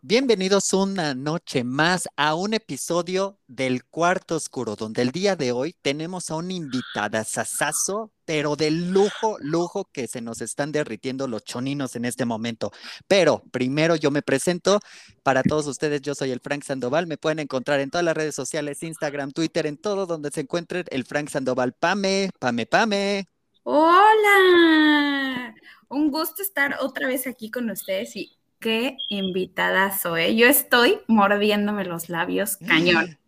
Bienvenidos una noche más a un episodio del Cuarto Oscuro, donde el día de hoy tenemos a un invitada sasazo, pero de lujo, lujo que se nos están derritiendo los choninos en este momento. Pero primero yo me presento para todos ustedes, yo soy el Frank Sandoval, me pueden encontrar en todas las redes sociales, Instagram, Twitter, en todo donde se encuentren el Frank Sandoval. Pame, pame, pame. Hola, un gusto estar otra vez aquí con ustedes y qué invitada soy. Yo estoy mordiéndome los labios cañón.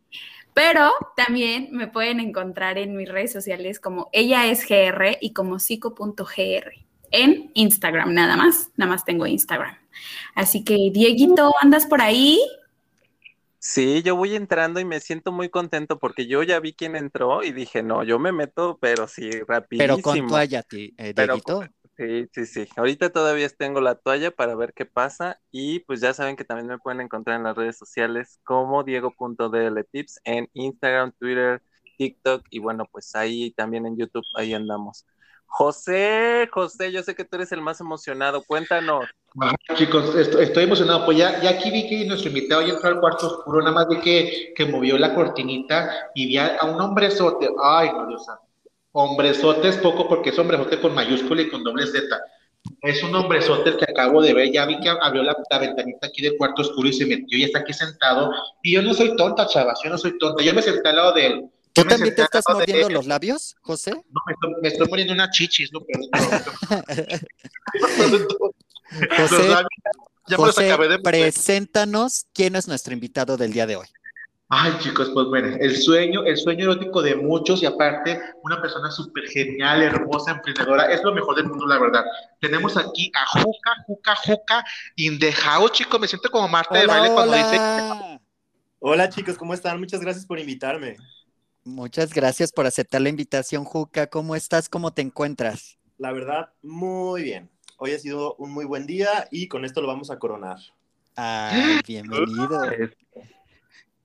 Pero también me pueden encontrar en mis redes sociales como ella es GR y como psico.gr en Instagram, nada más, nada más tengo Instagram. Así que, Dieguito, ¿andas por ahí? Sí, yo voy entrando y me siento muy contento porque yo ya vi quién entró y dije, no, yo me meto, pero sí, rapidísimo. Pero con toalla, eh, Dieguito. Sí, sí, sí. Ahorita todavía tengo la toalla para ver qué pasa y pues ya saben que también me pueden encontrar en las redes sociales como diego.dltips en Instagram, Twitter, TikTok y bueno, pues ahí también en YouTube, ahí andamos. José, José, yo sé que tú eres el más emocionado, cuéntanos. chicos, estoy, emocionado, pues ya, ya aquí vi que nuestro invitado ya entró al cuarto oscuro, nada más de que, que movió la cortinita y vi a, un hombrezote, ay, no, Dios santo Hombrezote es poco porque es hombrezote con mayúscula y con doble Z. Es un hombrezote el que acabo de ver. Ya vi que abrió la, ventanita aquí del cuarto oscuro y se metió y está aquí sentado. Y yo no soy tonta, chavas, yo no soy tonta. Yo me senté al lado de él. ¿Tú también te estás mordiendo los labios, José? No, me estoy, muriendo una chichis, no, José, José preséntanos quién es nuestro invitado del día de hoy. Ay, chicos, pues bueno, el sueño, el sueño erótico de muchos y aparte una persona súper genial, hermosa, emprendedora, es lo mejor del mundo, la verdad. Tenemos aquí a Juca, Juca, Juca, in the house, chicos, me siento como Marta de baile cuando dice... Hola chicos, ¿cómo están? Muchas gracias por invitarme. Muchas gracias por aceptar la invitación, Juca. ¿Cómo estás? ¿Cómo te encuentras? La verdad, muy bien. Hoy ha sido un muy buen día y con esto lo vamos a coronar. Ay, bienvenido.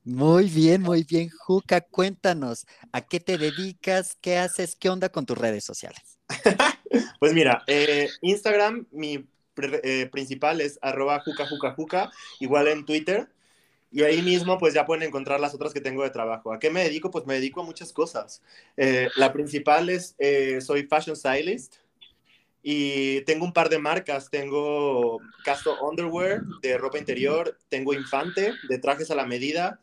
Muy bien, muy bien. Juca, cuéntanos, ¿a qué te dedicas? ¿Qué haces? ¿Qué onda con tus redes sociales? pues mira, eh, Instagram, mi eh, principal es arroba juca, igual en Twitter. Y ahí mismo, pues ya pueden encontrar las otras que tengo de trabajo. ¿A qué me dedico? Pues me dedico a muchas cosas. Eh, la principal es, soy fashion stylist y tengo un par de marcas. Tengo Casto Underwear de ropa interior, tengo Infante de trajes a la medida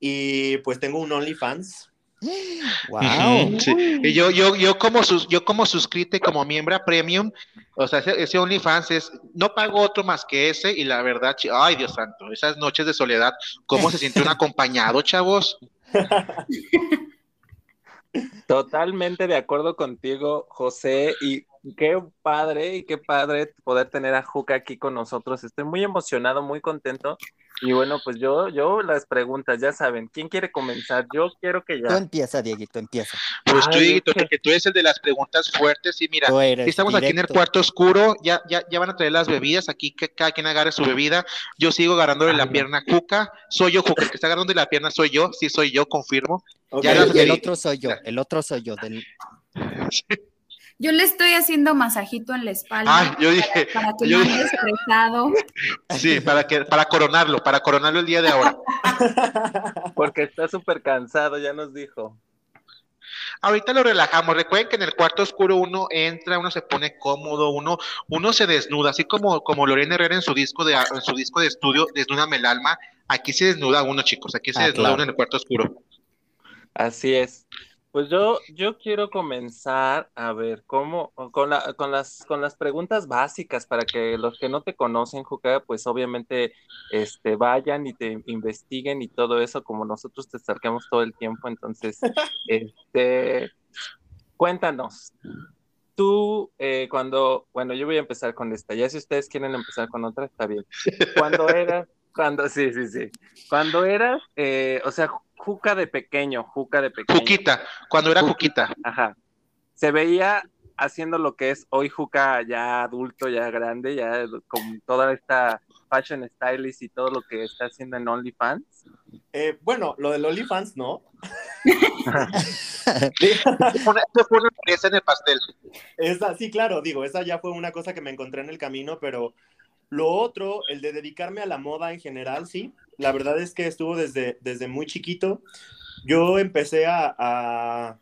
y pues tengo un OnlyFans. Wow. Y yo, yo, yo como sus, yo como suscrito como miembro premium, o sea, ese, OnlyFans es, no pago otro más que ese, y la verdad, ay Dios santo, esas noches de soledad, ¿cómo se siente un acompañado, chavos? Totalmente de acuerdo contigo, José, y qué padre y qué padre poder tener a Juca aquí con nosotros. Estoy muy emocionado, muy contento y bueno, pues yo, yo las preguntas, ya saben, ¿quién quiere comenzar? Yo quiero que ya. Tú empieza, Dieguito, empieza. Pues tú, Dieguito, que... tú eres el de las preguntas fuertes y mira, estamos aquí en el cuarto oscuro, ya, ya, ya van a traer las bebidas, aquí que cada quien agarre su bebida, yo sigo agarrándole la pierna a Cuca, soy yo, Cuca, el que está agarrando la pierna soy yo, sí soy yo, confirmo. Ya y el otro soy yo, el otro soy yo, del... Yo le estoy haciendo masajito en la espalda. yo dije. Para, que no haya estresado. Sí, para, que, para coronarlo, para coronarlo el día de ahora. Porque está súper cansado, ya nos dijo. Ahorita lo relajamos. Recuerden que en el cuarto oscuro uno entra, uno se pone cómodo, uno, uno se desnuda, así como, como Lorena Herrera en su disco de en su disco de estudio, Desnúdame el alma. Aquí se desnuda uno, chicos. Aquí se ah, desnuda uno en el cuarto oscuro. Así es. Pues yo, yo quiero comenzar a ver cómo, con, la, con, las, con las preguntas básicas para que los que no te conocen, Juca, pues obviamente este, vayan y te investiguen y todo eso, como nosotros te acercamos todo el tiempo. Entonces, este, cuéntanos, tú eh, cuando, bueno, yo voy a empezar con esta, ya si ustedes quieren empezar con otra, está bien. Cuando eras, cuando, sí, sí, sí, cuando eras, eh, o sea, Juca de pequeño, Juca de pequeño. Juquita, cuando era Juquita. Ajá. Se veía haciendo lo que es hoy Juca ya adulto, ya grande, ya con toda esta fashion stylist y todo lo que está haciendo en OnlyFans. Eh, bueno, lo del OnlyFans no. Esto fue una pieza en el pastel. Esa, sí, claro, digo, esa ya fue una cosa que me encontré en el camino, pero Lo otro, el de dedicarme a la moda en general, sí. La verdad es que estuvo desde, desde muy chiquito. Yo empecé a, a,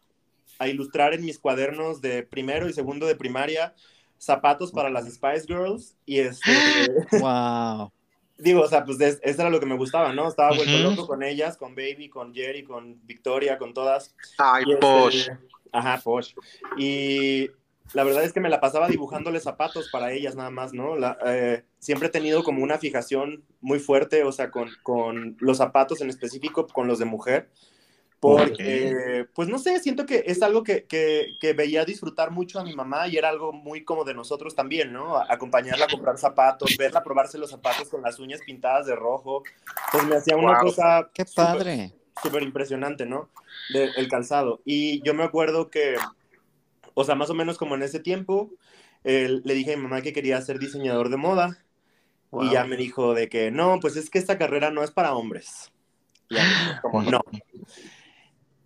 a ilustrar en mis cuadernos de primero y segundo de primaria zapatos para las Spice Girls y este, Wow. digo, o sea, pues es- eso era lo que me gustaba, ¿no? Estaba vuelto Ujú. loco con ellas, con Baby, con Jerry, con Victoria, con todas. Ay, Y, este, Posh. Ajá, Posh. Y la verdad es que me la pasaba dibujándole zapatos para ellas nada más, ¿no? La- eh, siempre he tenido como una fijación muy fuerte, o sea, con, con los zapatos en específico, con los de mujer. Porque, pues no sé, siento que es algo que, que, que veía disfrutar mucho a mi mamá y era algo muy como de nosotros también, ¿no? A- Acompañarla a comprar zapatos, verla probarse los zapatos con las uñas pintadas de rojo, pues me hacía una Wow. cosa Qué padre. súper impresionante, ¿no? Del el calzado. Y yo me acuerdo que, o sea, más o menos como en ese tiempo, eh, le dije a mi mamá que quería ser diseñador de moda. Y ya me dijo de que, no, pues es que esta carrera no es para hombres. Y ya, como, no.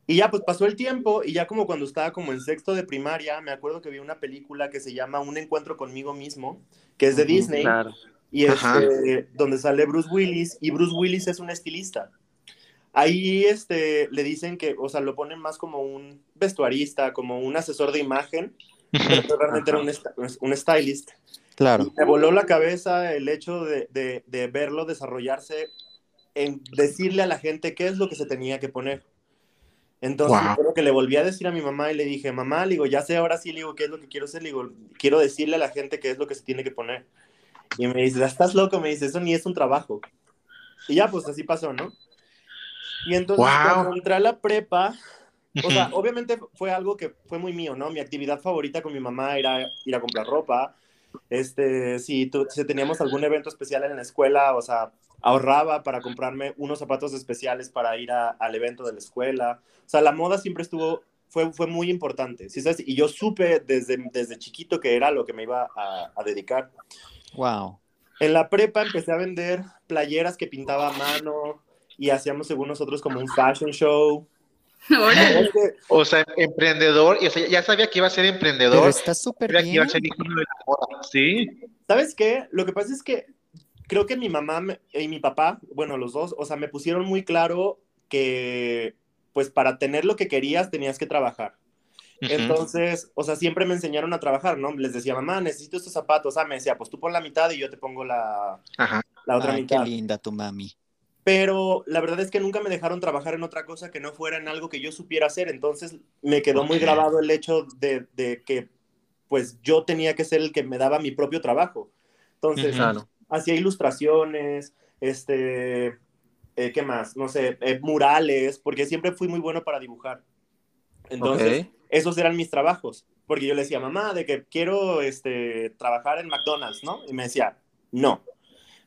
Y ya pues pasó el tiempo y ya como cuando estaba como en sexto de primaria, me acuerdo que vi una película que se llama Un encuentro conmigo mismo, que es de Disney Claro. y Ajá. este, donde sale Bruce Willis y Bruce Willis es un estilista. Ahí este, le dicen que, o sea, lo ponen más como un vestuarista, como un asesor de imagen, pero realmente era un, esta- un stylist. Claro. Y me voló la cabeza el hecho de, de- de verlo desarrollarse en decirle a la gente qué es lo que se tenía que poner. Entonces, Wow. creo que le volví a decir a mi mamá y le dije, mamá, le digo, ya sé ahora sí, le digo, qué es lo que quiero hacer, le digo, quiero decirle a la gente qué es lo que se tiene que poner. Y me dice, estás loco, me dice, eso ni es un trabajo. Y ya, pues así pasó, ¿no? Y entonces, Wow. cuando entré a la prepa, o sea, obviamente fue algo que fue muy mío, ¿no? Mi actividad favorita con mi mamá era ir a comprar ropa. Este, si, tu- si teníamos algún evento especial en la escuela, o sea, ahorraba para comprarme unos zapatos especiales para ir a- al evento de la escuela. O sea, la moda siempre estuvo, fue, fue muy importante, ¿sí sabes? Y yo supe desde, desde chiquito que era lo que me iba a, a dedicar. Wow. En la prepa empecé a vender playeras que pintaba a mano y hacíamos según nosotros como un fashion show. O sea, emprendedor, y, o sea, ya sabía que iba a ser Pero emprendedor, está súper sabía que iba a bien. ser ícono de la moda, ¿sí? ¿Sabes qué? Lo que pasa es que creo que mi mamá y mi papá, bueno, los dos, o sea, me pusieron muy claro que, pues, para tener lo que querías tenías que trabajar. Entonces, o sea, siempre me enseñaron a trabajar, ¿no? Les decía, mamá, necesito estos zapatos. Ah, me decía, pues tú pon la mitad y yo te pongo la, Ajá. la otra Ay, qué mitad. linda tu mami. Pero la verdad es que nunca me dejaron trabajar en otra cosa que no fuera en algo que yo supiera hacer. Entonces me quedó muy Ok. grabado el hecho de, de que pues yo tenía que ser el que me daba mi propio trabajo. Entonces, Ujú. Claro. hacía ilustraciones, este, eh, ¿qué más? No sé, eh, murales, porque siempre fui muy bueno para dibujar. Entonces, Ok. esos eran mis trabajos, porque yo le decía, mamá, de que quiero este, trabajar en McDonald's, ¿no? Y me decía, no.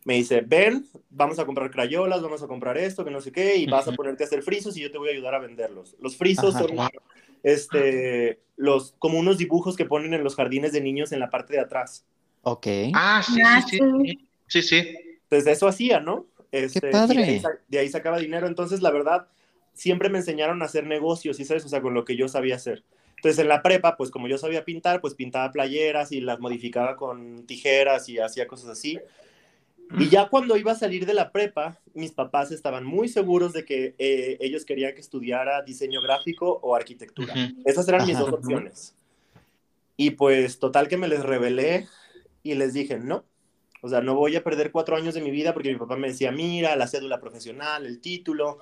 Me dice, ven, vamos a comprar crayolas, vamos a comprar esto, que no sé qué, y vas a ponerte a hacer frisos y yo te voy a ayudar a venderlos. Los frisos Ajá. son Wow. este, los, como unos dibujos que ponen en los jardines de niños en la parte de atrás. Ok. Ah, sí, Ah, sí, sí. sí. Sí, sí. Entonces eso hacía, ¿no? Este, y padre. De ahí, sa- de ahí sacaba dinero. Entonces, la verdad, siempre me enseñaron a hacer negocios, ¿sí sabes? O sea, con lo que yo sabía hacer. Entonces, en la prepa, pues como yo sabía pintar, pues pintaba playeras y las modificaba con tijeras y hacía cosas así. Y ya cuando iba a salir de la prepa, mis papás estaban muy seguros de que eh, ellos querían que estudiara diseño gráfico o arquitectura. Esas eran mis Ajá. dos opciones. Y pues total que me les revelé y les dije, no. O sea, no voy a perder cuatro años de mi vida porque mi papá me decía, mira, la cédula profesional, el título.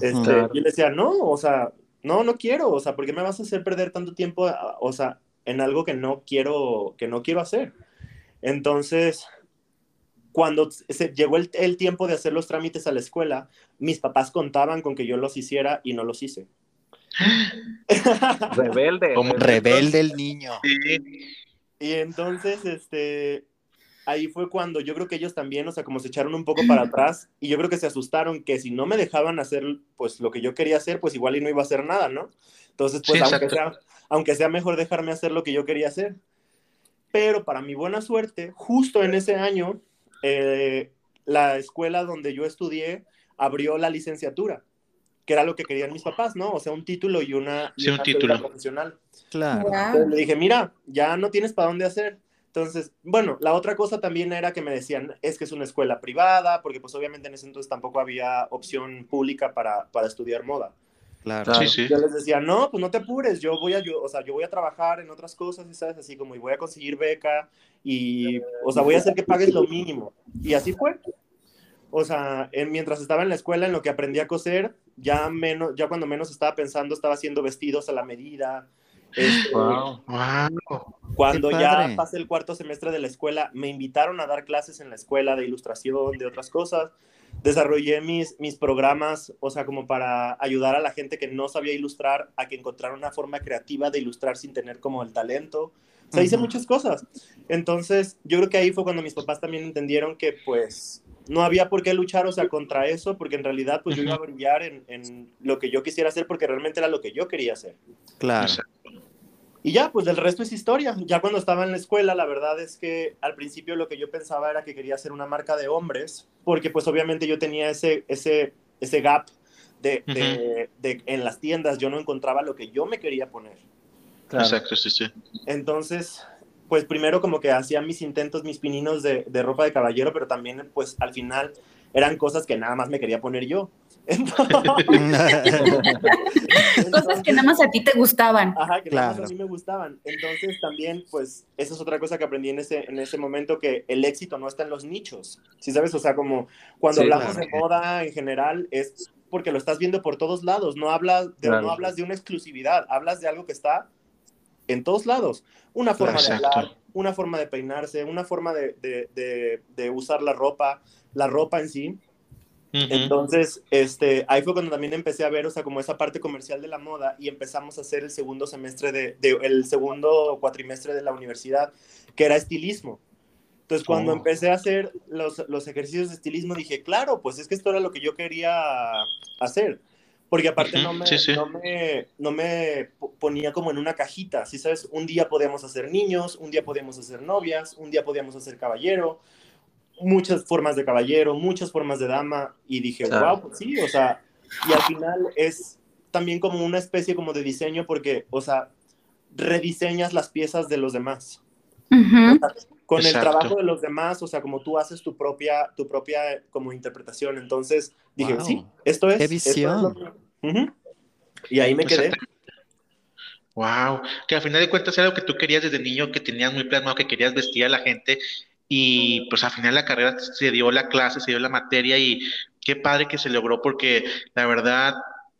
Este, Claro. Yo le decía, no, o sea, no, no quiero. O sea, ¿por qué me vas a hacer perder tanto tiempo, o sea, en algo que no quiero, que no quiero hacer? Entonces, cuando se llegó el, el tiempo de hacer los trámites a la escuela, mis papás contaban con que yo los hiciera y no los hice. Rebelde. Como Rebelde el niño. Sí. Y entonces, este, ahí fue cuando yo creo que ellos también, o sea, como se echaron un poco para atrás y yo creo que se asustaron que si no me dejaban hacer, pues, lo que yo quería hacer, pues igual y no iba a hacer nada, ¿no? Entonces, pues, Sí, aunque, sea, aunque sea mejor dejarme hacer lo que yo quería hacer. Pero para mi buena suerte, justo en ese año, eh, la escuela donde yo estudié abrió la licenciatura, que era lo que querían mis papás, ¿no? O sea, un título y una, y Sí, un título. profesional. Claro. Entonces le dije, mira, ya no tienes para dónde hacer. Entonces, bueno, la otra cosa también era que me decían, es que es una escuela privada, porque pues obviamente en ese entonces tampoco había opción pública para, para estudiar moda. Claro. Sí, sí. Yo les decía, no, pues no te apures, yo voy a, yo, o sea, yo voy a trabajar en otras cosas, y ¿sabes? Así como, y voy a conseguir beca, y, o sea, voy a hacer que pagues lo mínimo. Y así fue. O sea, en- mientras estaba en la escuela, en lo que aprendí a coser, ya, menos, ya cuando menos estaba pensando, estaba haciendo vestidos a la medida. Este, Wow. Cuando ya pasé el cuarto semestre de la escuela, me invitaron a dar clases en la escuela de ilustración, de otras cosas. Desarrollé mis, mis programas, o sea, como para ayudar a la gente que no sabía ilustrar a que encontrara una forma creativa de ilustrar sin tener como el talento. O sea, hice muchas cosas. Entonces, yo creo que ahí fue cuando mis papás también entendieron que, pues, no había por qué luchar, o sea, contra eso, porque en realidad, pues, yo iba a brillar en, en lo que yo quisiera hacer, porque realmente era lo que yo quería hacer. Claro. Y ya, pues del resto es historia. Ya cuando estaba en la escuela, la verdad es que al principio lo que yo pensaba era que quería hacer una marca de hombres, porque pues obviamente yo tenía ese, ese, ese gap de, de- de- en las tiendas, yo no encontraba lo que yo me quería poner. Exacto, sí, sí. Entonces, pues primero como que hacía mis intentos, mis pininos de, de ropa de caballero, pero también pues al final eran cosas que nada más me quería poner yo. Cosas que nada más a ti te gustaban. Ajá, que nada más Claro. a mí me gustaban. Entonces también, pues, esa es otra cosa que aprendí en ese, en ese momento, que el éxito no está en los nichos, ¿sí sabes? O sea, como cuando Sí, hablamos claro. de moda en general, es porque lo estás viendo por todos lados, no hablas de, Claro. no hablas de una exclusividad, hablas de algo que está en todos lados. Una forma de hablar, una forma de peinarse, una forma de, de- de- de usar la ropa, la ropa en sí. Entonces, este, ahí fue cuando también empecé a ver, o sea, como esa parte comercial de la moda y empezamos a hacer el segundo semestre de, de- el segundo cuatrimestre de la universidad, que era estilismo. Entonces, cuando Oh. empecé a hacer los, los ejercicios de estilismo, dije, claro, pues es que esto era lo que yo quería hacer. Porque aparte Ujú, no, me, sí, sí. no, me, no me po- ponía como en una cajita, ¿sí sabes? Un día podíamos hacer niños, un día podíamos hacer novias, un día podíamos hacer caballero, muchas formas de caballero, muchas formas de dama, y dije, Claro. wow, pues sí, o sea, y al final es también como una especie como de diseño porque, o sea, rediseñas las piezas de los demás. Con el trabajo de los demás, o sea, como tú haces tu propia, tu propia eh, como interpretación. Entonces dije, Wow. sí, esto es. ¡Qué esto es visión! lo. Y ahí me quedé. Wow, que al final de cuentas era algo que tú querías desde niño, que tenías muy plasmado, que querías vestir a la gente y pues al final la carrera se dio la clase, se dio la materia y qué padre que se logró porque la verdad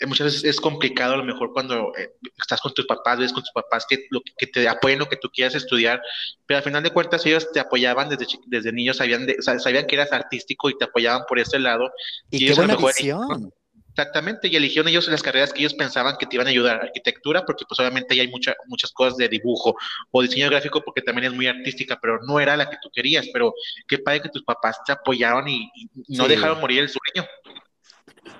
muchas veces es complicado a lo mejor cuando eh, estás con tus papás, ves con tus papás que, lo, que te apoyen lo que tú quieras estudiar, pero al final de cuentas ellos te apoyaban desde, desde niños, sabían, de- sa- sabían que eras artístico y te apoyaban por ese lado. Y Y qué buena mejor- visión. Exactamente, y eligieron ellos las carreras que ellos pensaban que te iban a ayudar, arquitectura, porque pues obviamente ahí hay mucha, muchas cosas de dibujo, o diseño gráfico porque también es muy artística, pero no era la que tú querías, pero qué padre que tus papás te apoyaron y, y no Sí. dejaron morir el sueño.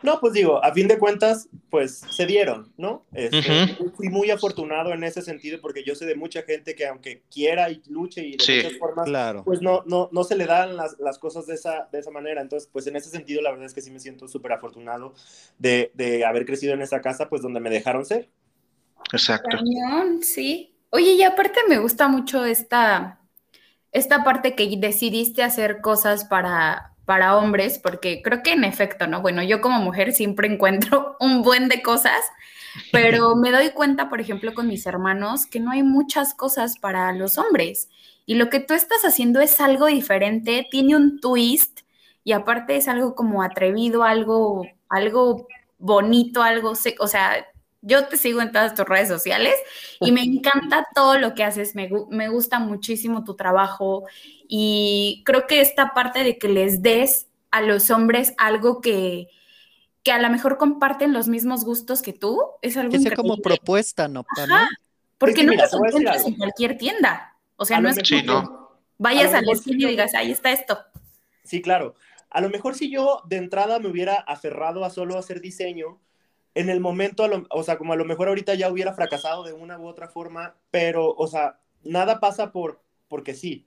No, pues digo, a fin de cuentas, pues se dieron, ¿no? Este, Ujú. Fui muy afortunado en ese sentido porque yo sé de mucha gente que aunque quiera y luche y de Sí. muchas formas, Claro. pues no, no, no se le dan las, las cosas de esa, de esa manera. Entonces, pues en ese sentido, la verdad es que sí me siento súper afortunado de, de haber crecido en esa casa, pues donde me dejaron ser. Exacto. Cañón, sí. Oye, y aparte me gusta mucho esta, esta parte que decidiste hacer cosas para, para hombres, porque creo que en efecto, ¿no? Bueno, yo como mujer siempre encuentro un buen de cosas, pero me doy cuenta, por ejemplo, con mis hermanos, que no hay muchas cosas para los hombres. Y lo que tú estás haciendo es algo diferente, tiene un twist y aparte es algo como atrevido, algo, algo bonito, algo, o sea, yo te sigo en todas tus redes sociales y me encanta todo lo que haces, me, me gusta muchísimo tu trabajo y creo que esta parte de que les des a los hombres algo que, que a lo mejor comparten los mismos gustos que tú, es algo Que sea como propuesta, ¿no? Pame? porque Es que no mira, los encuentras en cualquier tienda. O sea, A no es Sí, como no. que vayas A a la esquina y digas, ahí está esto. Sí, claro. A lo mejor si yo de entrada me hubiera aferrado a solo hacer diseño, en el momento, lo- o sea, como a lo mejor ahorita ya hubiera fracasado de una u otra forma, pero, o sea, nada pasa por porque sí.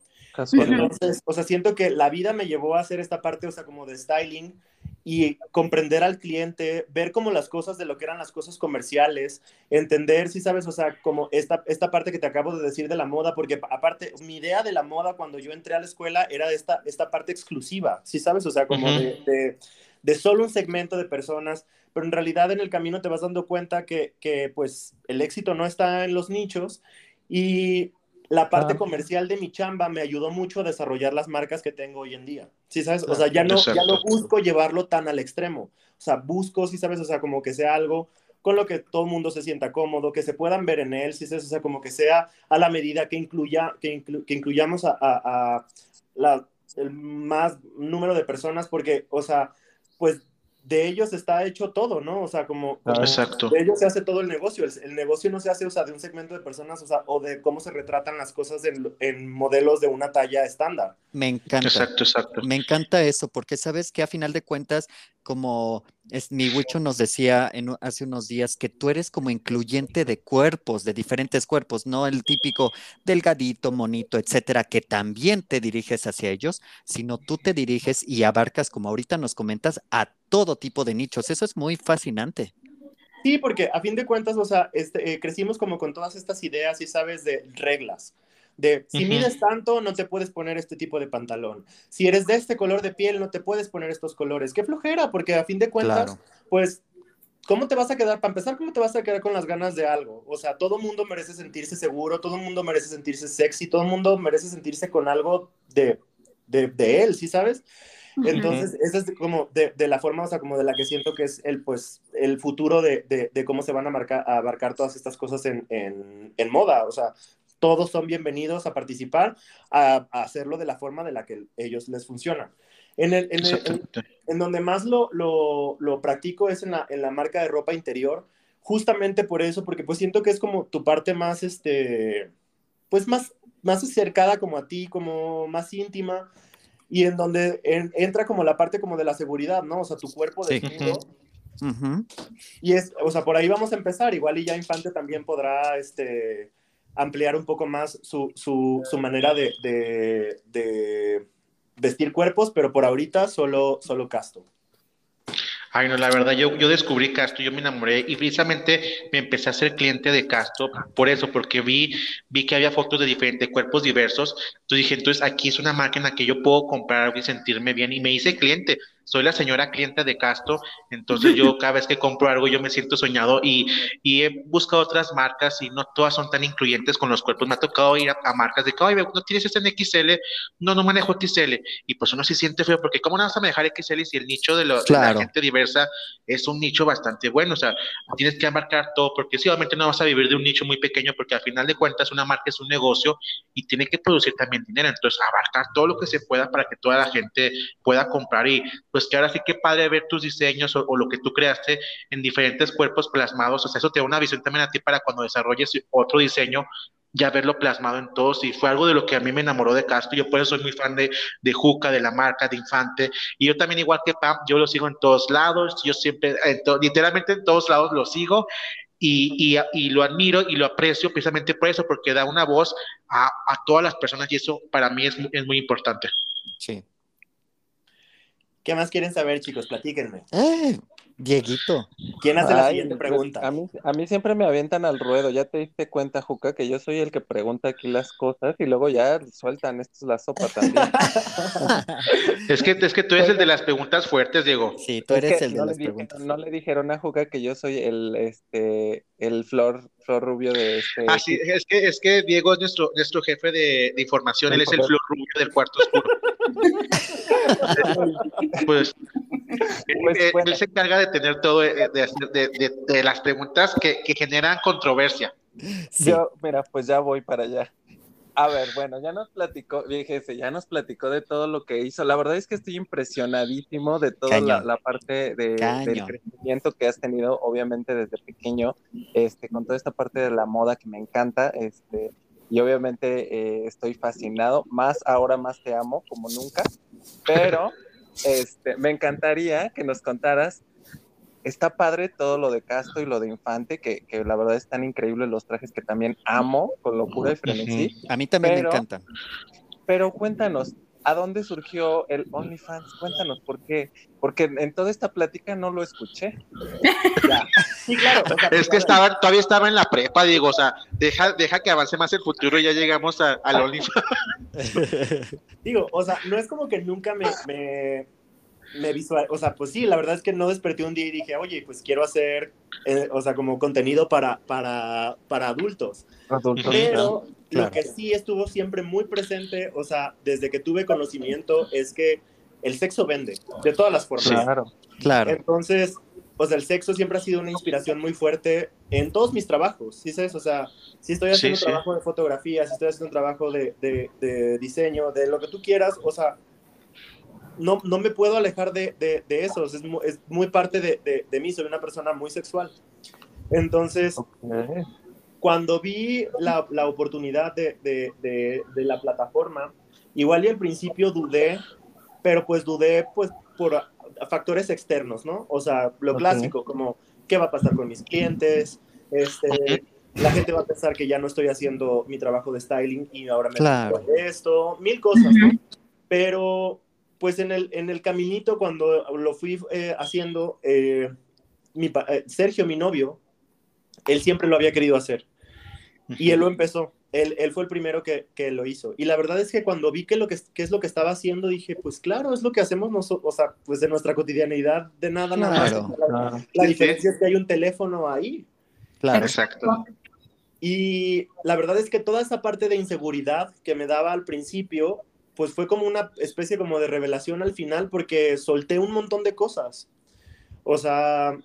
Entonces, o sea, siento que la vida me llevó a hacer esta parte, o sea, como de styling y comprender al cliente, ver como las cosas de lo que eran las cosas comerciales, entender, si sabes, o sea, como esta, esta parte que te acabo de decir de la moda, porque aparte, mi idea de la moda cuando yo entré a la escuela era esta, esta parte exclusiva, si sabes, o sea, como de, de, de, solo un segmento de personas, pero en realidad en el camino te vas dando cuenta que, que pues el éxito no está en los nichos y la parte comercial de mi chamba me ayudó mucho a desarrollar las marcas que tengo hoy en día. ¿Sí sabes? O sea, ya no, ya no busco llevarlo tan al extremo. O sea, busco, ¿sí sabes? O sea, como que sea algo con lo que todo el mundo se sienta cómodo, que se puedan ver en él, ¿sí sabes? O sea, como que sea a la medida que, incluya, que, que incluyamos a, a, a la, el más número de personas, porque, o sea, pues de ellos está hecho todo, ¿no? O sea, como, como Exacto. de ellos se hace todo el negocio. El, el, negocio no se hace, o sea, de un segmento de personas, o sea, o de cómo se retratan las cosas en, en modelos de una talla estándar. Me encanta. Exacto, exacto. Me encanta eso, porque sabes que a final de cuentas, como es, mi Wicho nos decía en, hace unos días, que tú eres como incluyente de cuerpos, de diferentes cuerpos, no el típico delgadito, monito, etcétera, que también te diriges hacia ellos, sino tú te diriges y abarcas, como ahorita nos comentas, a todo tipo de nichos. Eso es muy fascinante. Sí, porque a fin de cuentas, o sea, este, eh, crecimos como con todas estas ideas y sabes de reglas. De si uh -huh. mides tanto, no te puedes poner este tipo de pantalón. Si eres de este color de piel, no te puedes poner estos colores. Qué flojera, porque a fin de cuentas, claro. pues, ¿cómo te vas a quedar? Para empezar, ¿cómo te vas a quedar con las ganas de algo? O sea, todo mundo merece sentirse seguro, todo mundo merece sentirse sexy, todo mundo merece sentirse con algo de, de, de él, ¿sí sabes? Entonces, esa es como de, de, la forma, o sea, como de la que siento que es el, pues, el futuro de, de, de cómo se van a, marcar, a abarcar todas estas cosas en, en, en, moda. O sea, todos son bienvenidos a participar, a, a, hacerlo de la forma de la que ellos les funciona. En, el, en, el, en, en donde más lo, lo, lo, practico es en la, en la marca de ropa interior, justamente por eso, porque pues siento que es como tu parte más, este, pues más, más acercada como a ti, como más íntima, y en donde en, entra como la parte como de la seguridad, ¿no? O sea, tu cuerpo sí. desnudo. Uh -huh. Y es, o sea, por ahí vamos a empezar. Igual y ya Infante también podrá este, ampliar un poco más su, su, su manera de, de, vestir cuerpos, pero por ahorita solo, solo Casto. Ay, no, la verdad, yo, yo descubrí Casto, yo me enamoré y precisamente me empecé a ser cliente de Casto por eso, porque vi, vi que había fotos de diferentes cuerpos diversos. Entonces dije, entonces aquí es una máquina que yo puedo comprar y sentirme bien y me hice cliente soy la señora cliente de Casto, entonces yo cada vez que compro algo yo me siento soñado y, y, he buscado otras marcas y no todas son tan incluyentes con los cuerpos. Me ha tocado ir a, a marcas de que, ¿no tienes este en XL? No, no manejo XL. Y pues uno se siente feo porque ¿cómo no vas a manejar XL si el nicho de, lo, claro. de la gente diversa es un nicho bastante bueno? O sea, tienes que abarcar todo porque sí, obviamente no vas a vivir de un nicho muy pequeño porque al final de cuentas una marca es un negocio y tiene que producir también dinero. Entonces, abarcar todo lo que se pueda para que toda la gente pueda comprar y pues que ahora sí que padre ver tus diseños o, o, lo que tú creaste en diferentes cuerpos plasmados, o sea, eso te da una visión también a ti para cuando desarrolles otro diseño, ya verlo plasmado en todos, y fue algo de lo que a mí me enamoró de Castro, yo por eso soy muy fan de, de Juca, de la marca, de Infante, y yo también igual que Pam, yo lo sigo en todos lados, yo siempre, en to, literalmente en todos lados lo sigo, y, y, y, lo admiro y lo aprecio precisamente por eso, porque da una voz a, a todas las personas. Y eso para mí es, es muy importante. Sí. ¿Qué más quieren saber, chicos? Platíquenme. Eh, Dieguito. ¿Quién hace Ay, la siguiente pues, pregunta? A mí, a mí siempre me avientan al ruedo. Ya te diste cuenta, Juca, que yo soy el que pregunta aquí las cosas y luego ya sueltan. Esto es la sopa también. es, que, es que tú eres el de las preguntas fuertes, Diego. Sí, tú eres es que el de no las preguntas. Dije, no le dijeron a Juca que yo soy el, este, el flor, flor rubio de este. Ah, sí, es que, es que Diego es nuestro, nuestro jefe de, de información. Él es el flor rubio del cuarto oscuro. pues, pues él, bueno. él, se encarga de tener todo, de, de, de, de las preguntas que, que, generan controversia. Sí. Yo, mira, pues ya voy para allá. A ver, bueno, ya nos platicó, fíjese, ya nos platicó de todo lo que hizo. La verdad es que estoy impresionadísimo de toda la, la, parte de, del crecimiento que has tenido, obviamente desde pequeño, este, con toda esta parte de la moda que me encanta, este, y obviamente eh, estoy fascinado, más ahora más te amo como nunca, pero este, me encantaría que nos contaras, está padre todo lo de Casto y lo de Infante, que, que la verdad es tan increíble los trajes que también amo con locura y frenesí. A mí también pero, me encantan. Pero cuéntanos, ¿a dónde surgió el OnlyFans? Cuéntanos, ¿por qué? Porque en toda esta plática no lo escuché. Sí, claro. es que estaba, todavía estaba en la prepa, digo, o sea, deja, deja que avance más el futuro y ya llegamos a, al OnlyFans. digo, o sea, no es como que nunca me, me, me visual, o sea, pues sí, la verdad es que no desperté un día y dije, oye, pues quiero hacer, eh, o sea, como contenido para, para, para adultos. Pero lo que sí estuvo siempre muy presente, o sea, desde que tuve conocimiento, es que el sexo vende, de todas las formas. Claro, claro. Entonces, o sea, el sexo siempre ha sido una inspiración muy fuerte en todos mis trabajos, ¿sí sabes? O sea, si estoy haciendo un trabajo de fotografía, si estoy haciendo un trabajo de, de, de, diseño, de lo que tú quieras, o sea, no, no me puedo alejar de, de eso, es muy, es muy parte de, mí, soy una persona muy sexual. Entonces, cuando vi la, la oportunidad de, de, de, la plataforma, igual y al principio dudé, pero pues dudé pues por factores externos, ¿no? O sea, lo clásico, como qué va a pasar con mis clientes, este, la gente va a pensar que ya no estoy haciendo mi trabajo de styling y ahora me claro. esto, mil cosas, ¿no? Pero pues en el, en el caminito cuando lo fui eh, haciendo, eh, mi, eh, Sergio, mi novio, él siempre lo había querido hacer. Y él lo empezó. Él, él fue el primero que, que, lo hizo. Y la verdad es que cuando vi que, lo que, que, es lo que estaba haciendo, dije, pues claro, es lo que hacemos nosotros, o sea, pues de nuestra cotidianidad, de nada, nada más. La, diferencia es que hay un teléfono ahí. Claro, exacto. Y la verdad es que toda esa parte de inseguridad que me daba al principio, pues fue como una especie como de revelación al final, porque solté un montón de cosas. O sea,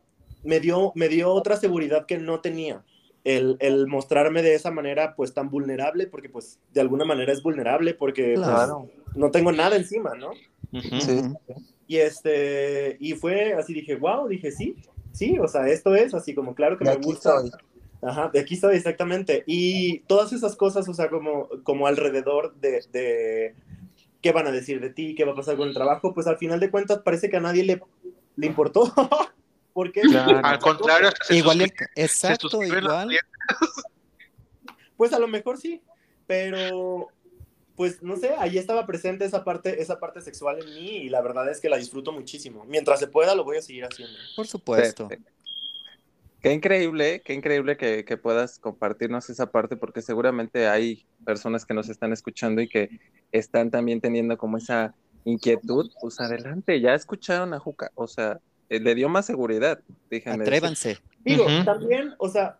me dio, me dio otra seguridad que no tenía el, el, mostrarme de esa manera, pues tan vulnerable, porque pues de alguna manera es vulnerable, porque pues, no tengo nada encima, ¿no? sí. Y este, y fue así, dije, wow, dije, sí, sí, o sea, esto es así como, claro que me gusta. Ajá, de aquí estoy exactamente. Y todas esas cosas, o sea, como, como alrededor de, de qué van a decir de ti, qué va a pasar con el trabajo, pues al final de cuentas parece que a nadie le, le importó. Porque al contrario, igual, exacto, igual. Pues a lo mejor sí, pero pues no sé, ahí estaba presente esa parte, esa parte sexual en mí y la verdad es que la disfruto muchísimo. Mientras se pueda, lo voy a seguir haciendo. Por supuesto. Qué increíble, qué increíble que, que, puedas compartirnos esa parte, porque seguramente hay personas que nos están escuchando y que están también teniendo como esa inquietud. Pues adelante, ya escucharon a Juca, o sea, le dio más seguridad, Atrévanse. Digo, también, o sea,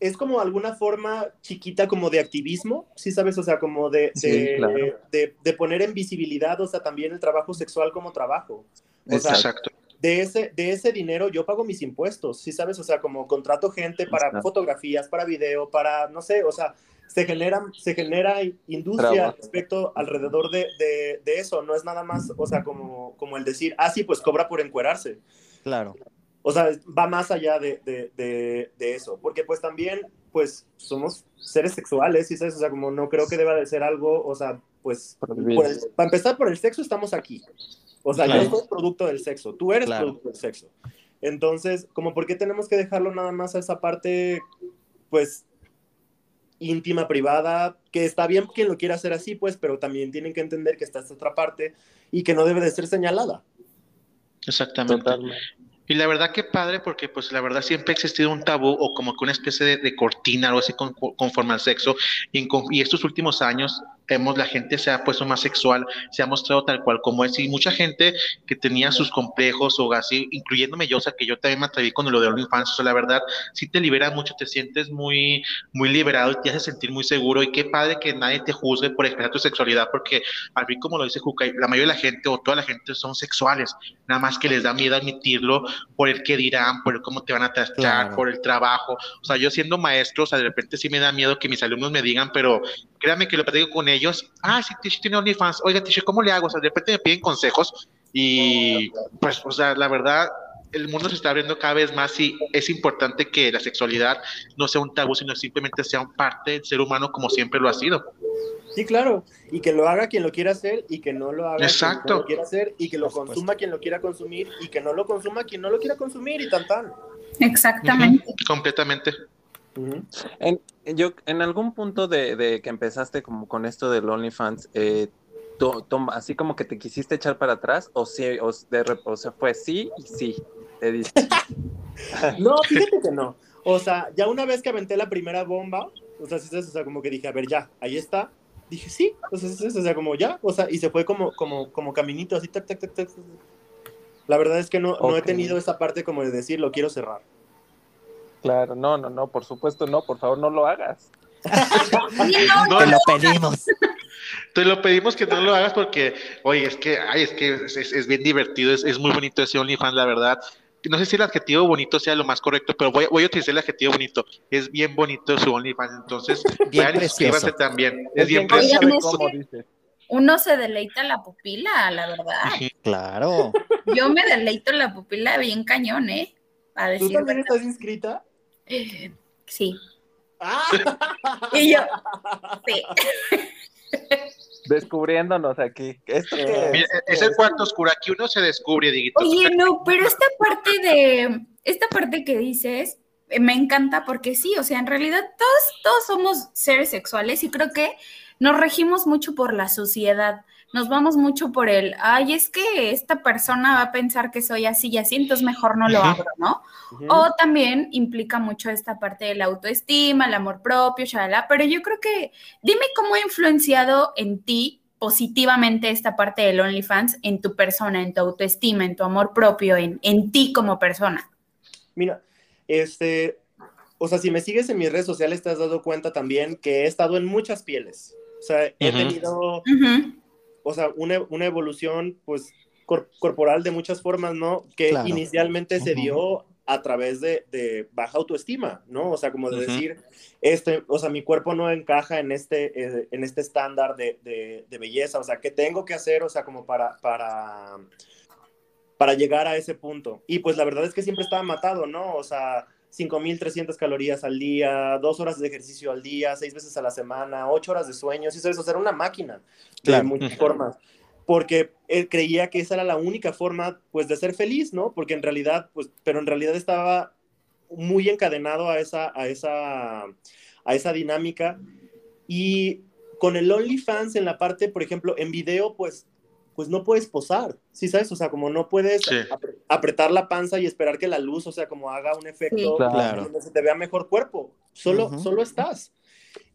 es como alguna forma chiquita como de activismo, ¿sí sabes? O sea, como de, de, de, poner en visibilidad, o sea, también el trabajo sexual como trabajo. Exacto. De ese, de ese dinero yo pago mis impuestos, ¿sí sabes? O sea, como contrato gente para fotografías, para video, para, no sé, o sea, se genera, se genera industria respecto alrededor de, de, eso, no es nada más, o sea, como, como el decir, ah, sí, pues cobra por encuerarse. Claro. O sea, va más allá de, de, eso, porque pues también, pues somos seres sexuales, y ¿sí? o sea, como no creo que deba de ser algo, o sea, pues, para empezar por el sexo estamos aquí. O sea, yo soy producto del sexo, tú eres producto del sexo. Entonces, como por qué tenemos que dejarlo nada más a esa parte, pues, íntima, privada, que está bien quien lo quiera hacer así, pues, pero también tienen que entender que está esta otra parte y que no debe de ser señalada. Exactamente. Y la verdad que padre, porque pues la verdad siempre ha existido un tabú o como que una especie de, cortina, algo así conforme al sexo. Y, y estos últimos años hemos, la gente se ha puesto más sexual, se ha mostrado tal cual como es, y mucha gente que tenía sus complejos o así, incluyéndome yo, o sea, que yo también me atreví con lo de OnlyFans, o sea, la verdad, sí te libera mucho, te sientes muy, muy liberado y te hace sentir muy seguro, y qué padre que nadie te juzgue por expresar tu sexualidad, porque al fin, como lo dice Juca, la mayoría de la gente o toda la gente son sexuales, nada más que les da miedo admitirlo por el que dirán, por el cómo te van a tratar, por el trabajo, o sea, yo siendo maestro, o sea, de repente sí me da miedo que mis alumnos me digan, pero créanme que lo platico con ellos, ah, sí, Tish tiene OnlyFans, oiga, Tish, ¿cómo le hago? O sea, de repente me piden consejos y pues, o sea, la verdad, el mundo se está abriendo cada vez más y es importante que la sexualidad no sea un tabú, sino simplemente sea un parte del ser humano como siempre lo ha sido. Sí, claro, y que lo haga quien lo quiera hacer y que no lo haga quien no lo quiera hacer y que lo consuma quien lo quiera consumir y que no lo consuma quien no lo quiera consumir y tan tan. Exactamente. Completamente. En, yo, en algún punto de, que empezaste como con esto del OnlyFans, eh, así como que te quisiste echar para atrás o, sí, o, de, o sea, fue sí y sí, te no, fíjate que no. O sea, ya una vez que aventé la primera bomba, o sea, o sea, como que dije, a ver, ya, ahí está. Dije, sí, o sea, o sea, como ya, o sea, y se fue como, como, como caminito, así, tac, tac, tac, tac. La verdad es que no, no he tenido esa parte como de decir, lo quiero cerrar. Claro, no, no, no, por supuesto no, por favor no lo hagas. no, Te lo pedimos. Te lo pedimos que no lo hagas porque, oye, es que, ay, es que es, bien divertido, es, muy bonito ese OnlyFans, la verdad. No sé si el adjetivo bonito sea lo más correcto, pero voy, voy a utilizar el adjetivo bonito. Es bien bonito su OnlyFans, entonces bien precioso. también. Es, bien precioso. Uno se deleita la pupila, la verdad. Claro. Yo me deleito la pupila bien cañón, ¿eh? ¿Tú también estás inscrita? Sí. Ah. Y yo, sí. Descubriéndonos aquí. es, el cuarto oscuro, aquí uno se descubre, Diguito. Oye, no, pero esta parte de, esta parte que dices, eh, me encanta porque sí, o sea, en realidad todos, todos somos seres sexuales y creo que nos regimos mucho por la sociedad nos vamos mucho por el, ay, es que esta persona va a pensar que soy así y así, entonces mejor no lo abro, ¿no? O también implica mucho esta parte de la autoestima, el amor propio, shalala, pero yo creo que, dime cómo ha influenciado en ti positivamente esta parte del OnlyFans en tu persona, en tu autoestima, en tu amor propio, en, en ti como persona. Mira, este, o sea, si me sigues en mis redes sociales te has dado cuenta también que he estado en muchas pieles. O sea, he tenido o sea, una, una evolución, pues, corporal de muchas formas, ¿no? Que inicialmente se dio a través de, de, baja autoestima, ¿no? O sea, como de decir, este, o sea, mi cuerpo no encaja en este, eh, en este estándar de, de, de, belleza, o sea, ¿qué tengo que hacer, o sea, como para, para, para llegar a ese punto? Y pues la verdad es que siempre estaba matado, ¿no? O sea, 5.300 calorías al día, dos horas de ejercicio al día, seis veces a la semana, ocho horas de sueño, sí sabes, o sea, era una máquina de muchas formas, porque él creía que esa era la única forma, pues, de ser feliz, ¿no? Porque en realidad, pues, pero en realidad estaba muy encadenado a esa, a esa, a esa dinámica. Y con el OnlyFans en la parte, por ejemplo, en video, pues pues no puedes posar, ¿sí sabes? O sea, como no puedes apretar la panza y esperar que la luz, o sea, como haga un efecto donde se te vea mejor cuerpo, solo, solo estás.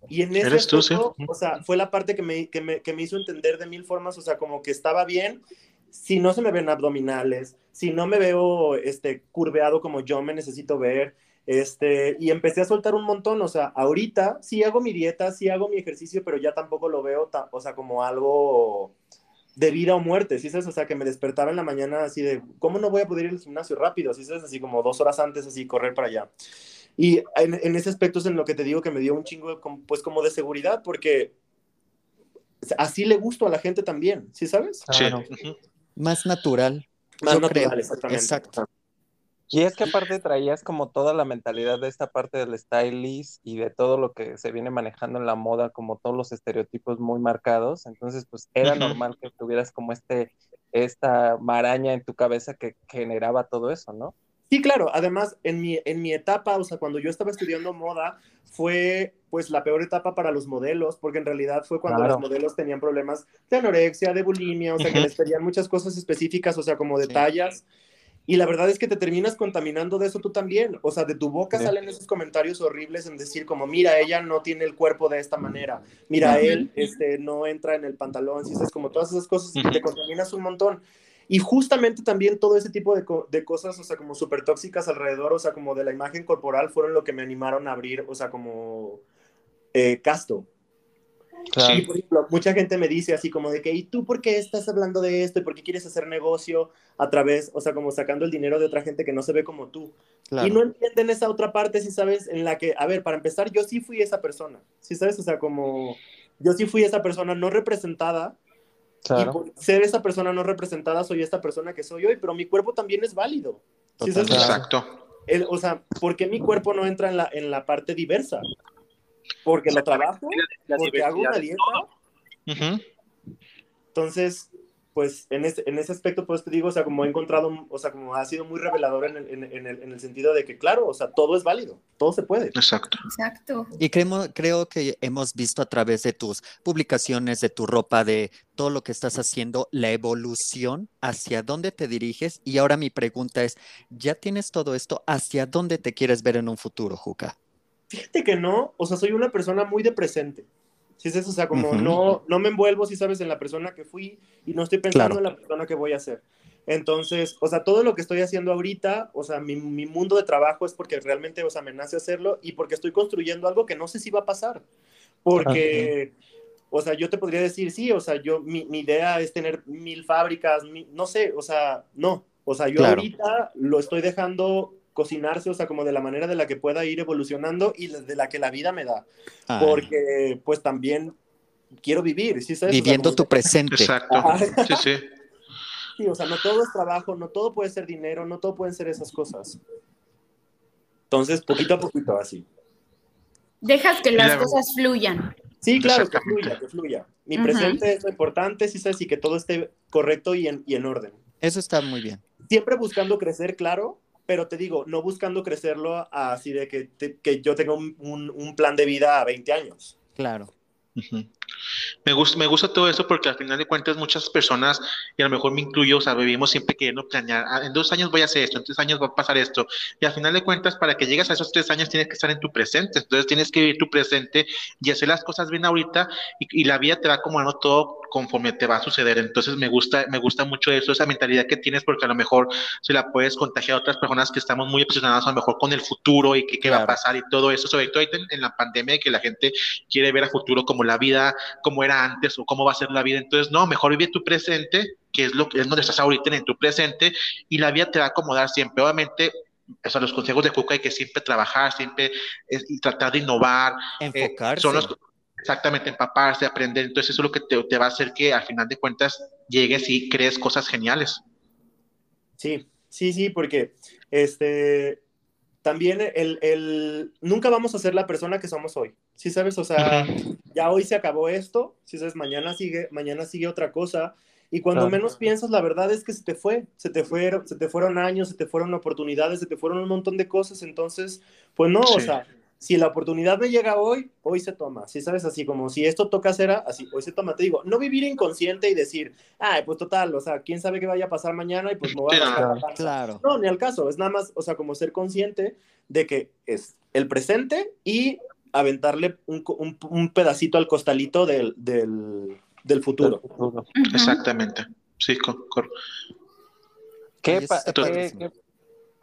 Y en ese aspecto, o sea, fue la parte que me, que, me, que me hizo entender de mil formas, o sea, como que estaba bien si no se me ven abdominales, si no me veo este, curveado como yo me necesito ver, este, y empecé a soltar un montón, o sea, ahorita sí hago mi dieta, sí hago mi ejercicio, pero ya tampoco lo veo, o sea, como algo de vida o muerte, ¿sí sabes? O sea, que me despertaba en la mañana así de, ¿cómo no voy a poder ir al gimnasio rápido? ¿Sí sabes? Así como dos horas antes, así, correr para allá. Y en, ese aspecto es en lo que te digo que me dio un chingo, pues como de seguridad, porque así le gusto a la gente también, ¿sí sabes? Claro. Más natural. Más natural, exactamente. Exacto. Y es que aparte traías como toda la mentalidad de esta parte del stylist y de todo lo que se viene manejando en la moda, como todos los estereotipos muy marcados. Entonces, pues era normal que tuvieras como este, esta maraña en tu cabeza que generaba todo eso, ¿no? Sí, claro. Además, en mi, en mi etapa, o sea, cuando yo estaba estudiando moda, fue pues la peor etapa para los modelos, porque en realidad fue cuando los modelos tenían problemas de anorexia, de bulimia, o sea, que les pedían muchas cosas específicas, o sea, como detalles. Y la verdad es que te terminas contaminando de eso tú también. O sea, de tu boca salen esos comentarios horribles en decir como, mira, ella no tiene el cuerpo de esta manera. Mira, él este, no entra en el pantalón. Si es como todas esas cosas te contaminas un montón. Y justamente también todo ese tipo de, de cosas, o sea, como súper tóxicas alrededor, o sea, como de la imagen corporal, fueron lo que me animaron a abrir, o sea, como eh, Casto. Y, por ejemplo, mucha gente me dice así como de que, ¿y tú por qué estás hablando de esto? ¿Y por qué quieres hacer negocio a través, o sea, como sacando el dinero de otra gente que no se ve como tú? Y no entienden esa otra parte, si sabes, en la que, a ver, para empezar, yo sí fui esa persona, si sabes, o sea, como, yo sí fui esa persona no representada. Y por ser esa persona no representada, soy esta persona que soy hoy, pero mi cuerpo también es válido. ¿sí sabes? Exacto. o sea, ¿por qué mi cuerpo no entra en la, en la parte diversa? Porque lo trabajo, porque hago una dieta. Entonces, pues en ese, en ese aspecto, pues te digo, o sea, como he encontrado, o sea, como ha sido muy revelador en el, en, el, en el, sentido de que, claro, o sea, todo es válido, todo se puede. Exacto. Exacto. Y creo, creo que hemos visto a través de tus publicaciones, de tu ropa, de todo lo que estás haciendo, la evolución, hacia dónde te diriges. Y ahora mi pregunta es, ¿ya tienes todo esto? ¿Hacia dónde te quieres ver en un futuro, Juca? Fíjate que no, o sea, soy una persona muy de presente. Si es eso, o sea, como no, no me envuelvo, si sabes, en la persona que fui y no estoy pensando en la persona que voy a ser. Entonces, o sea, todo lo que estoy haciendo ahorita, o sea, mi, mi, mundo de trabajo es porque realmente, o sea, me nace hacerlo y porque estoy construyendo algo que no sé si va a pasar. Porque, o sea, yo te podría decir, sí, o sea, yo, mi, mi idea es tener mil fábricas, no sé, o sea, no. O sea, yo ahorita lo estoy dejando cocinarse, o sea, como de la manera de la que pueda ir evolucionando y de la que la vida me da. Porque, pues también quiero vivir, ¿sí sabes? Viviendo tu presente. Exacto. Sí, sí. Sí, o sea, no todo es trabajo, no todo puede ser dinero, no todo pueden ser esas cosas. Entonces, poquito a poquito, así. Dejas que las cosas fluyan. Sí, claro, que fluya, que fluya. Mi presente es lo importante, sí sabes, y que todo esté correcto y en, y en orden. Eso está muy bien. Siempre buscando crecer, claro, pero te digo, no buscando crecerlo así de que, que yo tenga un, un, plan de vida a 20 años. Claro. Me gusta, me gusta todo eso porque al final de cuentas muchas personas, y a lo mejor me incluyo, o sea, vivimos siempre queriendo planear, ah, en dos años voy a hacer esto, en tres años va a pasar esto, y al final de cuentas para que llegues a esos tres años tienes que estar en tu presente, entonces tienes que vivir tu presente y hacer las cosas bien ahorita y, y la vida te va acomodando todo conforme te va a suceder, entonces me gusta, me gusta mucho eso, esa mentalidad que tienes porque a lo mejor se la puedes contagiar a otras personas que estamos muy obsesionadas a lo mejor con el futuro y qué va a pasar y todo eso, sobre todo en, en la pandemia que la gente quiere ver a futuro como la vida, como era antes o cómo va a ser la vida. Entonces, no, mejor vive tu presente, que es lo que es donde estás ahorita en tu presente, y la vida te va a acomodar siempre. Obviamente, o los consejos de Cuca hay que siempre trabajar, siempre y tratar de innovar. Eh, Enfocarse. exactamente, empaparse, aprender. Entonces, eso es lo que te, te va a hacer que al final de cuentas llegues y crees cosas geniales. Sí, sí, sí, porque este, también el, el, nunca vamos a ser la persona que somos hoy. ¿Sí sabes? O sea, ya hoy se acabó esto, si sabes, mañana sigue, mañana sigue otra cosa. Y cuando menos piensas, la verdad es que se te fue, se te fueron, se te fueron años, se te fueron oportunidades, se te fueron un montón de cosas. Entonces, pues no, o sea, si la oportunidad me llega hoy, hoy se toma. Si sabes, así como si esto toca cera, así, hoy se toma. Te digo, no vivir inconsciente y decir, ay, pues total, o sea, quién sabe qué vaya a pasar mañana y pues me voy a Claro. No, ni al caso, es nada más, o sea, como ser consciente de que es el presente y aventarle un, un, pedacito al costalito del, del, del futuro. Exactamente. Sí, con, ¿Qué, ¿Qué,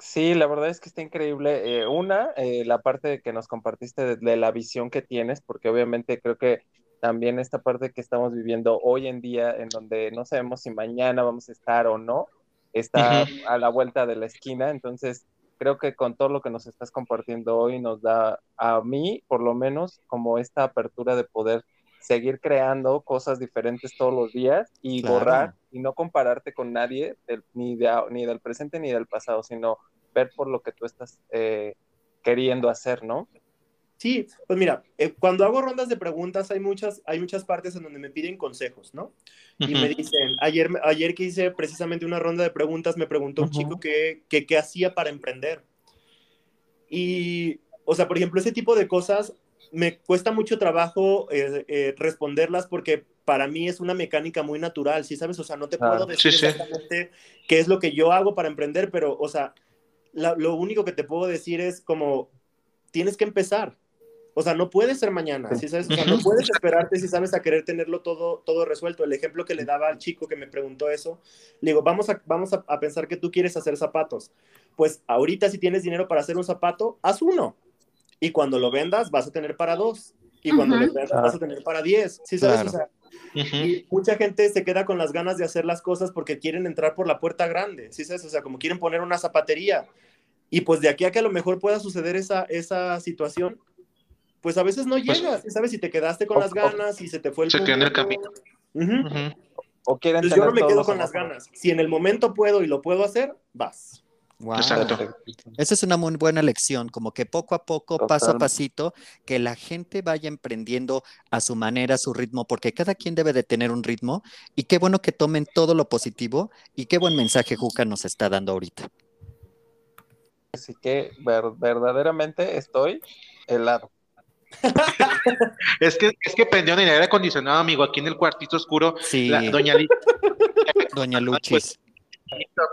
Sí, la verdad es que está increíble. Eh, una, eh, la parte que nos compartiste de, la visión que tienes, porque obviamente creo que también esta parte que estamos viviendo hoy en día, en donde no sabemos si mañana vamos a estar o no, está a la vuelta de la esquina. Entonces, creo que con todo lo que nos estás compartiendo hoy nos da a mí, por lo menos, como esta apertura de poder seguir creando cosas diferentes todos los días y borrar y no compararte con nadie ni, ni del presente ni del pasado, sino ver por lo que tú estás eh, queriendo hacer, ¿no? Sí, pues mira, eh, cuando hago rondas de preguntas hay muchas, hay muchas partes en donde me piden consejos, ¿no? Y me dicen, ayer, ayer que hice precisamente una ronda de preguntas, me preguntó un chico qué que, hacía para emprender. Y, o sea, por ejemplo, ese tipo de cosas me cuesta mucho trabajo eh, responderlas porque para mí es una mecánica muy natural, ¿sí sabes? O sea, no te puedo decir exactamente qué es lo que yo hago para emprender, pero, o sea, lo único que te puedo decir es como, tienes que empezar. O sea, no puedes ser mañana, ¿sí sabes? O sea, no puedes esperarte si sabes a querer tenerlo todo, todo resuelto. El ejemplo que le daba al chico que me preguntó eso, le digo, vamos, a, vamos a, pensar que tú quieres hacer zapatos. Pues ahorita si tienes dinero para hacer un zapato, haz uno. Y cuando lo vendas, vas a tener para dos. Y cuando lo vendas, vas a tener para diez. ¿Sí sabes? O sea, y mucha gente se queda con las ganas de hacer las cosas porque quieren entrar por la puerta grande, ¿sí sabes? O sea, como quieren poner una zapatería. Y pues de aquí a que a lo mejor pueda suceder esa, esa situación, pues a veces no llega, pues ¿sí ¿sabes? Si te quedaste con las ganas y se te fue el... Se quedó en el camino. O quieren yo no me quedo con las ganas. Si en el momento puedo y lo puedo hacer, vas. Wow. Exacto. Esa es una muy buena lección, como que poco a poco, paso a pasito, que la gente vaya emprendiendo a su manera, a su ritmo, porque cada quien debe de tener un ritmo y qué bueno que tomen todo lo positivo y qué buen mensaje Juca nos está dando ahorita. Así que verdaderamente estoy helado. Es que es que prendió en el aire acondicionado, amigo, aquí en el cuartito oscuro. Sí. doña Doña Luchis.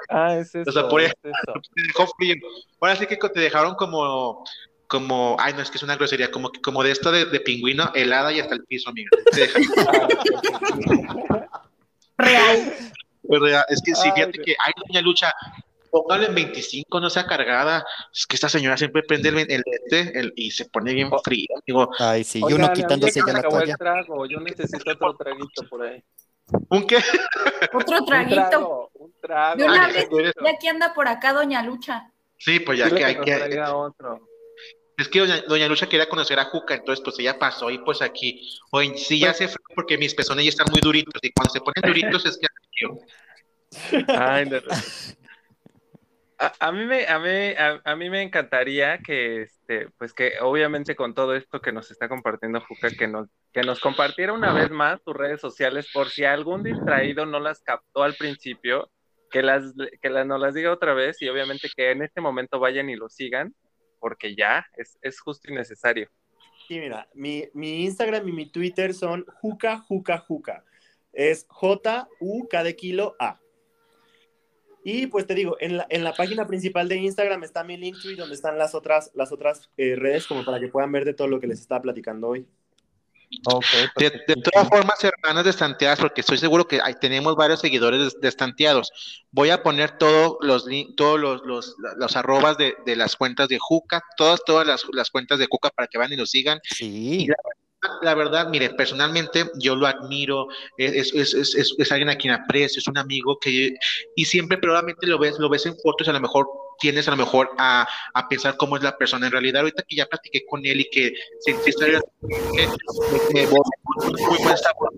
Ah, es eso. O sea, por eso. Te dejó frío. Ahora sí que te dejaron como, como, ay, no, es que es una grosería, como, como de esto de, de pingüino, helada y hasta el piso, amigo. Real. Real. Es que sí, fíjate que, ay, doña Lucha, póngale en 25, no sea cargada. Es que esta señora siempre prende el, el este el, y se pone bien oh. frío. Digo, Ay, sí, y uno quitándose ya la toalla. Trago, yo necesito otro traguito por ahí. ¿Un qué? Otro traguito. Un trago. De una vez, ya que anda por acá Doña Lucha. Sí, pues ya que hay que... Otro. Es que doña, Lucha quería conocer a Juca, entonces pues ella pasó y pues aquí, oye, sí ya se fue porque mis pezones ya están muy duritos y cuando se ponen duritos es que Ay, no. A, mí me, a, mí, a, mí me encantaría que, este, pues que obviamente con todo esto que nos está compartiendo Juca, que nos, que nos compartiera una vez más tus redes sociales por si algún distraído no las captó al principio, que las, que las, nos las diga otra vez y obviamente que en este momento vayan y lo sigan, porque ya es, es justo y necesario. Sí, mira, mi, mi Instagram y mi Twitter son Juca Juca Juca. Es J-U-K de kilo A. Y pues te digo, en la, en la página principal de Instagram está mi Linktree, donde están las otras, las otras eh, redes, como para que puedan ver de todo lo que les estaba platicando hoy. de, todas formas, hermanas de Estanteadas, porque estoy seguro que hay, tenemos varios seguidores de, Estanteados, voy a poner todos los todos los, los, los arrobas de, de, las cuentas de Juca, todas, todas las, las, cuentas de Juca para que vayan y lo sigan. Sí la verdad, mire, personalmente yo lo admiro, es, es, es, es, alguien a quien aprecio, es un amigo que, y siempre probablemente lo ves, lo ves en fotos, a lo mejor tienes a lo mejor a, a pensar cómo es la persona en realidad. Ahorita que ya platiqué con él y que estoy que, que, muy buen sabor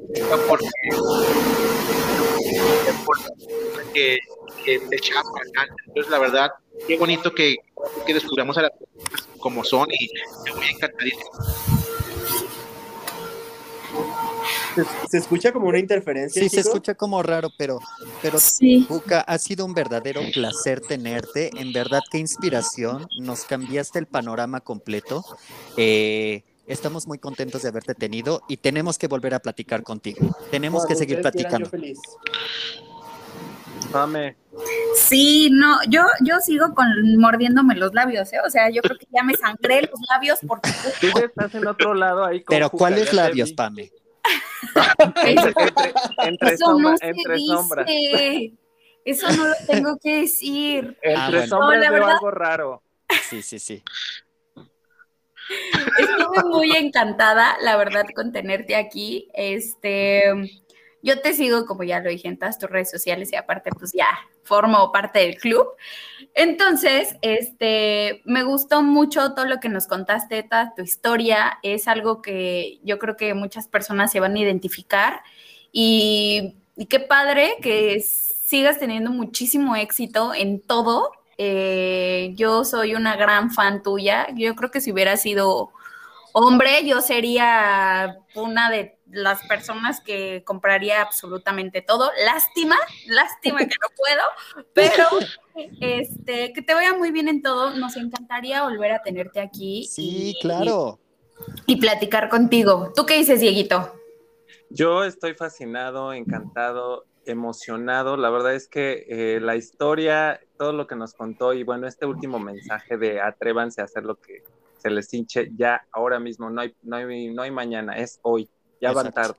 porque, porque que, echaba Entonces, la verdad, qué bonito que, que descubramos a las personas como son y me voy encantadísimo. Se, escucha como una interferencia. Sí, se escucha como raro, pero, pero ha sido un verdadero placer tenerte. En verdad, qué inspiración. Nos cambiaste el panorama completo. Eh, estamos muy contentos de haberte tenido y tenemos que volver a platicar contigo. Tenemos que seguir platicando. Dame. Sí, no, yo, yo sigo con mordiéndome los labios, ¿eh? O sea, yo creo que ya me sangré los labios porque. Tú estás en otro lado ahí. Pero ¿cuáles labios, Pame? entre, Eso no se dice. Eso no lo tengo que decir. Entre ah, sombras veo algo raro. Sí, sí, sí. Estuve muy encantada, la verdad, con tenerte aquí. Este, yo te sigo, como ya lo dije, en todas tus redes sociales y aparte, pues ya formo parte del club. Entonces, este, me gustó mucho todo lo que nos contaste, toda tu historia. Es algo que yo creo que muchas personas se van a identificar. Y, qué padre que sigas teniendo muchísimo éxito en todo. Eh, yo soy una gran fan tuya. Yo creo que si hubiera sido hombre, yo sería una de las personas que compraría absolutamente todo. Lástima, lástima que no puedo, pero este, que te vaya muy bien en todo. Nos encantaría volver a tenerte aquí. Sí, claro. Y, platicar contigo. ¿Tú qué dices, Dieguito? Yo estoy fascinado, encantado, emocionado. La verdad es que eh, la historia, todo lo que nos contó y bueno, este último mensaje de atrévanse a hacer lo que se les hinche ya ahora mismo, no hay, no hay, no hay mañana, es hoy ya van tarde.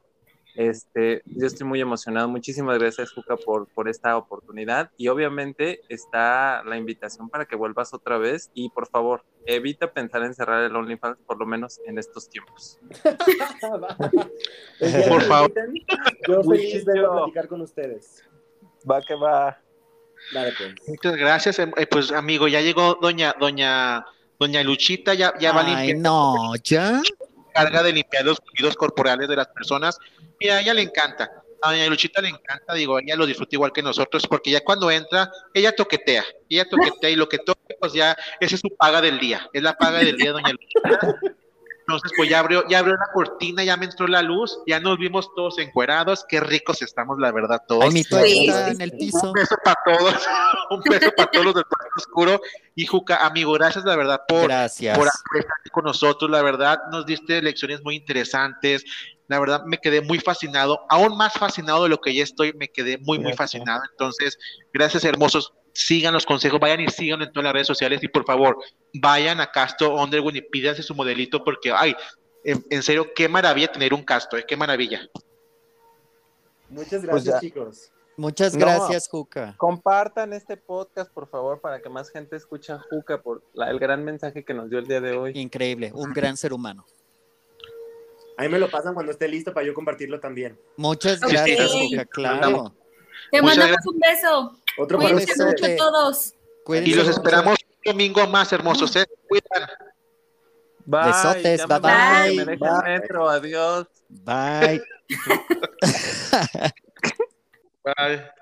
Este, yo estoy muy emocionado. Muchísimas gracias, Juca, por, por esta oportunidad. Y obviamente está la invitación para que vuelvas otra vez. Y por favor, evita pensar en cerrar el OnlyFans, por lo menos en estos tiempos. por favor. Yo feliz de platicar con ustedes. Va que va. Dale, pues. Muchas gracias. Eh, pues, amigo, ya llegó doña, doña, doña Luchita, ya, ya va a No, ya carga de limpiar los fluidos corporales de las personas. Mira, a ella le encanta. a doña Luchita le encanta, digo, ella lo disfruta igual que nosotros, porque ya cuando entra, ella toquetea, ella toquetea y lo que toque, pues ya, esa es su paga del día, es la paga del día, doña Luchita. Entonces, pues ya abrió, ya abrió la cortina, ya me entró la luz, ya nos vimos todos encuerados, qué ricos estamos, la verdad, todos. Ay, mi está en el piso. Un beso para todos, un beso para todos los del cuarto oscuro. Y Juca, amigo, gracias, la verdad, por, gracias. por estar con nosotros, la verdad, nos diste lecciones muy interesantes, la verdad me quedé muy fascinado, aún más fascinado de lo que ya estoy, me quedé muy, muy fascinado. Entonces, gracias hermosos, sigan los consejos, vayan y sigan en todas las redes sociales y por favor, vayan a Casto Underwood y pídanse su modelito porque, ay, en, serio, qué maravilla tener un Casto, eh, qué maravilla. Muchas pues gracias, chicos. Muchas gracias, Juca. Compartan este podcast, por favor, para que más gente escuche a Juca por el gran mensaje que nos dio el día de hoy. Increíble, un gran ser humano. Ahí me lo pasan cuando esté listo para yo compartirlo también. Muchas gracias, claro. Te mandamos un beso. Otro para mucho a todos. y los esperamos un domingo más hermosos. ¿eh? Cuidan. Bye. Besotes, bye bye. Me deja el metro, adiós. Bye. bye.